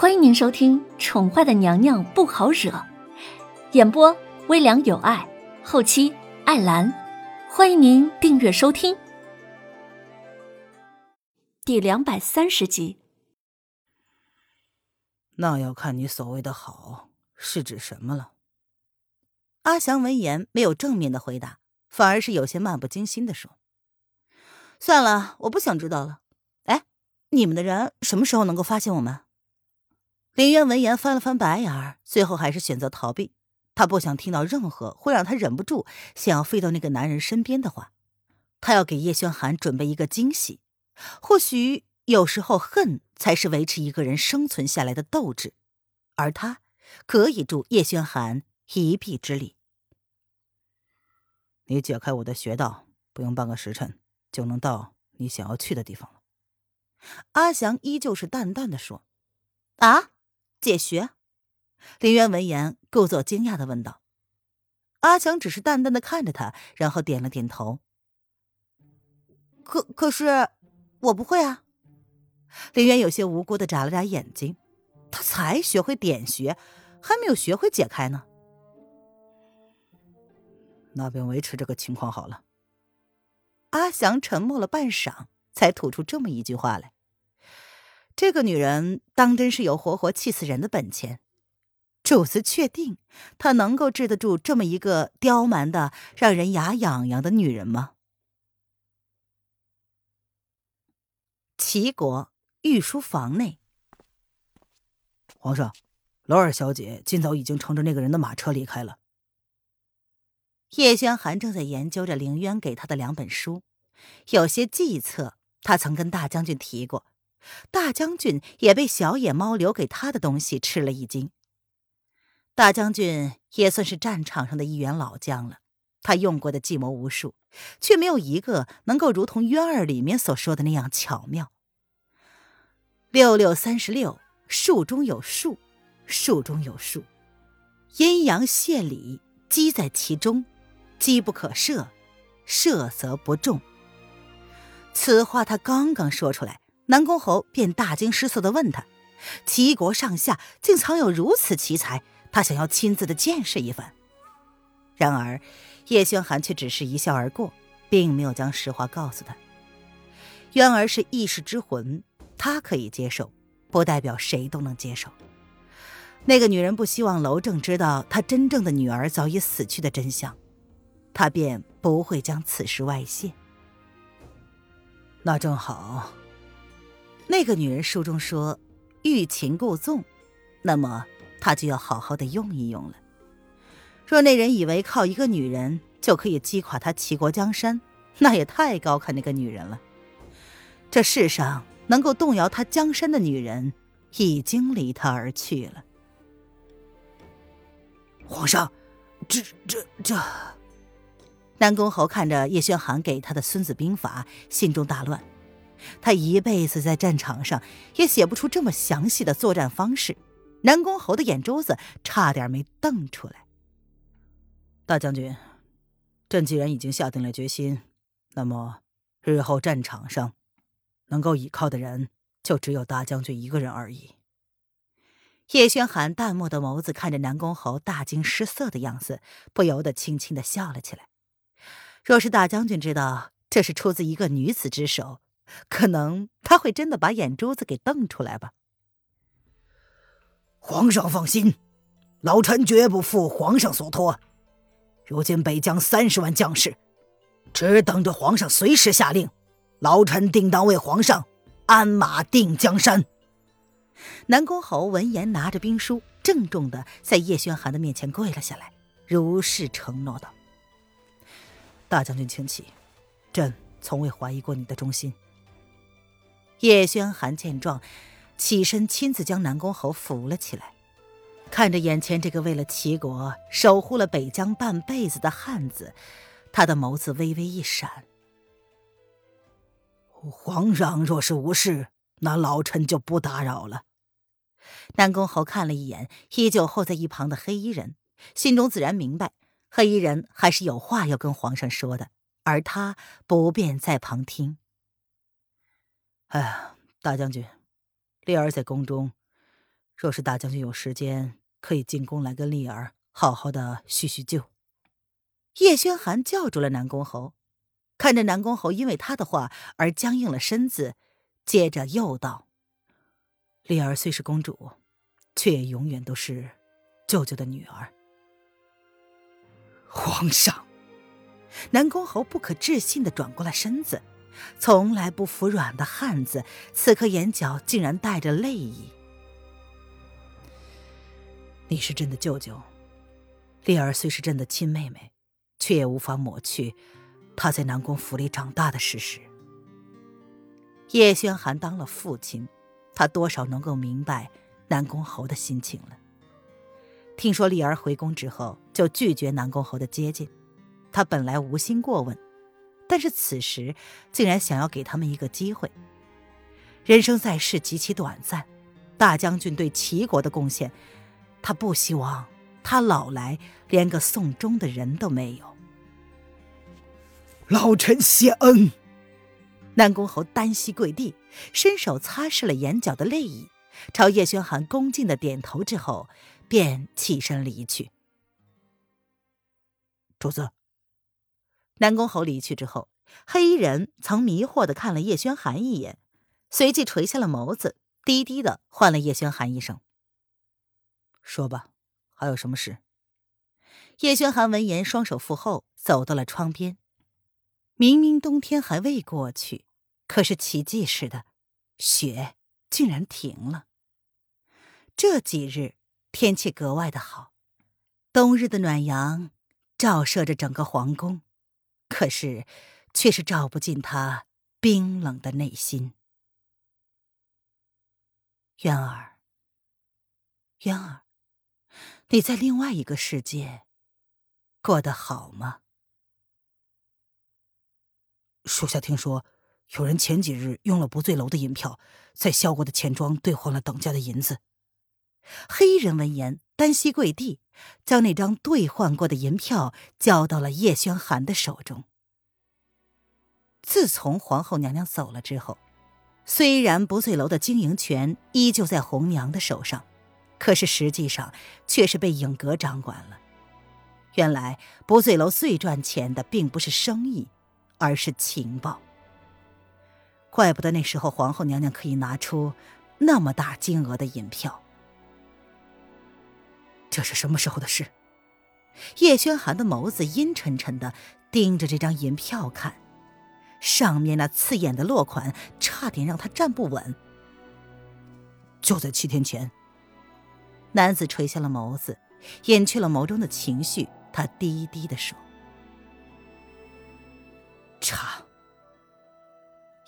欢迎您收听《宠坏的娘娘不好惹》，演播微凉有爱，后期艾兰。欢迎您订阅收听。第两百三十集。那要看你所谓的好是指什么了。阿祥闻言没有正面的回答，反而是有些漫不经心的说：“算了，我不想知道了。哎，你们的人什么时候能够发现我们？”林渊闻言翻了翻白眼儿，最后还是选择逃避。他不想听到任何会让他忍不住想要飞到那个男人身边的话。他要给叶轩寒准备一个惊喜。或许有时候，恨才是维持一个人生存下来的斗志，而他可以助叶轩寒一臂之力。你解开我的穴道，不用半个时辰就能到你想要去的地方了。阿祥依旧是淡淡的说：“啊。”解穴，林渊闻言，故作惊讶的问道：“阿强只是淡淡的看着他，然后点了点头。可可是，我不会啊。”林渊有些无辜的眨了眨眼睛，他才学会点穴，还没有学会解开呢。那便维持这个情况好了。阿祥沉默了半晌，才吐出这么一句话来。这个女人当真是有活活气死人的本钱，主子确定她能够治得住这么一个刁蛮的、让人牙痒痒的女人吗？齐国御书房内，皇上，罗尔小姐今早已经乘着那个人的马车离开了。叶轩寒正在研究着凌渊给他的两本书，有些计策他曾跟大将军提过。大将军也被小野猫留给他的东西吃了一惊。大将军也算是战场上的一员老将了，他用过的计谋无数，却没有一个能够如同渊儿里面所说的那样巧妙。六六三十六，数中有数，数中有数，阴阳谢理机在其中，机不可设，设则不中。此话他刚刚说出来。南宫侯便大惊失色的问他：“齐国上下竟藏有如此奇才，他想要亲自的见识一番。”然而叶轩寒却只是一笑而过，并没有将实话告诉他。渊儿是异世之魂，他可以接受，不代表谁都能接受。那个女人不希望楼正知道她真正的女儿早已死去的真相，她便不会将此事外泄。那正好。那个女人书中说，欲擒故纵，那么他就要好好的用一用了。若那人以为靠一个女人就可以击垮他齐国江山，那也太高看那个女人了。这世上能够动摇他江山的女人，已经离他而去了。皇上，这这这……南宫侯看着叶轩寒给他的《孙子兵法》，心中大乱。他一辈子在战场上也写不出这么详细的作战方式，南宫侯的眼珠子差点没瞪出来。大将军，朕既然已经下定了决心，那么日后战场上能够倚靠的人就只有大将军一个人而已。叶轩寒淡漠的眸子看着南宫侯大惊失色的样子，不由得轻轻的笑了起来。若是大将军知道这是出自一个女子之手，可能他会真的把眼珠子给瞪出来吧。皇上放心，老臣绝不负皇上所托。如今北疆三十万将士，只等着皇上随时下令，老臣定当为皇上鞍马定江山。南宫侯闻言，拿着兵书，郑重的在叶轩寒的面前跪了下来，如是承诺道：“大将军请起，朕从未怀疑过你的忠心。”叶轩寒见状，起身亲自将南宫侯扶了起来，看着眼前这个为了齐国守护了北疆半辈子的汉子，他的眸子微微一闪。皇上若是无事，那老臣就不打扰了。南宫侯看了一眼依旧候在一旁的黑衣人，心中自然明白，黑衣人还是有话要跟皇上说的，而他不便在旁听。哎呀，大将军，丽儿在宫中，若是大将军有时间，可以进宫来跟丽儿好好的叙叙旧。叶轩寒叫住了南宫侯，看着南宫侯因为他的话而僵硬了身子，接着又道：“丽儿虽是公主，却也永远都是舅舅的女儿。”皇上，南宫侯不可置信的转过了身子，从来不服软的汉子，此刻眼角竟然带着泪意。你是朕的舅舅，丽儿虽是朕的亲妹妹，却也无法抹去她在南宫府里长大的事实。叶轩寒当了父亲，他多少能够明白南宫侯的心情了。听说丽儿回宫之后就拒绝南宫侯的接近，他本来无心过问，但是此时竟然想要给他们一个机会。人生在世极其短暂，大将军对齐国的贡献。他不希望他老来连个送终的人都没有。老臣谢恩。南宫侯单膝跪地，伸手擦拭了眼角的泪意，朝叶轩寒恭敬的点头之后，便起身离去。主子。南宫侯离去之后，黑衣人曾迷惑的看了叶轩寒一眼，随即垂下了眸子，低低的唤了叶轩寒一声。说吧，还有什么事？叶轩寒闻言，双手负后，走到了窗边。明明冬天还未过去，可是奇迹似的，雪竟然停了。这几日天气格外的好，冬日的暖阳照射着整个皇宫，可是却是照不进他冰冷的内心。渊儿，渊儿。你在另外一个世界过得好吗？属下听说，有人前几日用了不醉楼的银票，在萧国的钱庄兑换了等价的银子。黑人闻言，单膝跪地，将那张兑换过的银票交到了叶轩寒的手中。自从皇后娘娘走了之后，虽然不醉楼的经营权依旧在红娘的手上。可是实际上却是被影阁掌管了。原来不醉楼最赚钱的并不是生意，而是情报。怪不得那时候皇后娘娘可以拿出那么大金额的银票。这是什么时候的事？叶轩寒的眸子阴沉沉的盯着这张银票看，上面那刺眼的落款差点让他站不稳。就在七天前。男子垂下了眸子，掩去了眸中的情绪。他低低的说：“查。”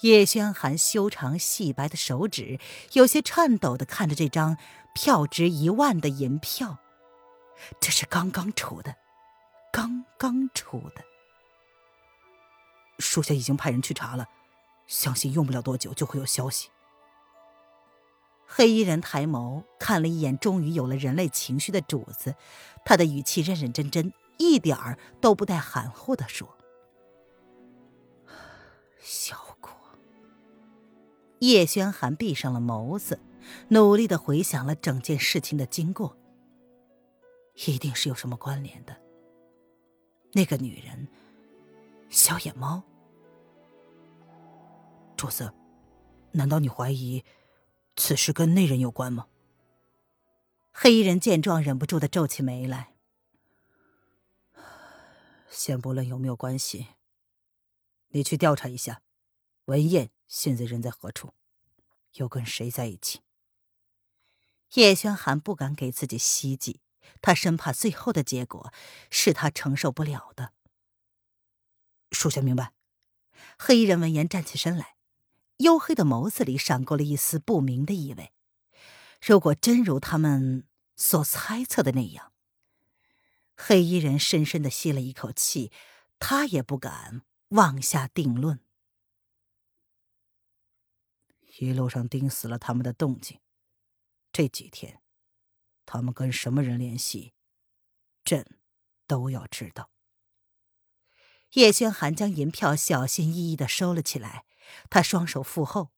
叶轩寒修长细白的手指有些颤抖的看着这张票值一万的银票，这是刚刚出的，刚刚出的。属下已经派人去查了，相信用不了多久就会有消息。黑衣人抬眸看了一眼，终于有了人类情绪的主子，他的语气认认真真，一点儿都不带含糊的说：“小果。”叶轩寒闭上了眸子，努力的回想了整件事情的经过，一定是有什么关联的。那个女人，小野猫，主子，难道你怀疑？此事跟那人有关吗？黑衣人见状，忍不住的皱起眉来。先不论有没有关系，你去调查一下，文燕现在人在何处，又跟谁在一起？叶轩寒不敢给自己希冀，他生怕最后的结果是他承受不了的。属下明白。黑衣人闻言站起身来。黝黑的眸子里闪过了一丝不明的意味。如果真如他们所猜测的那样，黑衣人深深的吸了一口气，他也不敢妄下定论。一路上盯死了他们的动静，这几天，他们跟什么人联系，朕都要知道。叶轩寒将银票小心翼翼的收了起来。他双手负后，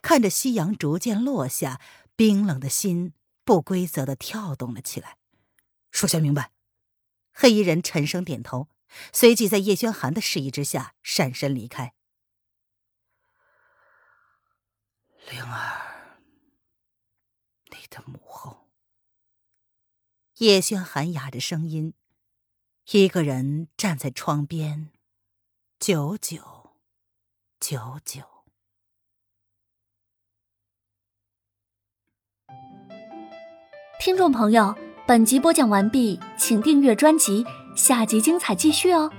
看着夕阳逐渐落下，冰冷的心不规则的跳动了起来。属下明白。黑衣人沉声点头，随即在叶轩寒的示意之下闪身离开。灵儿，你的母后。叶轩寒哑着声音，一个人站在窗边，久久，久久。听众朋友，本集播讲完毕，请订阅专辑，下集精彩继续哦。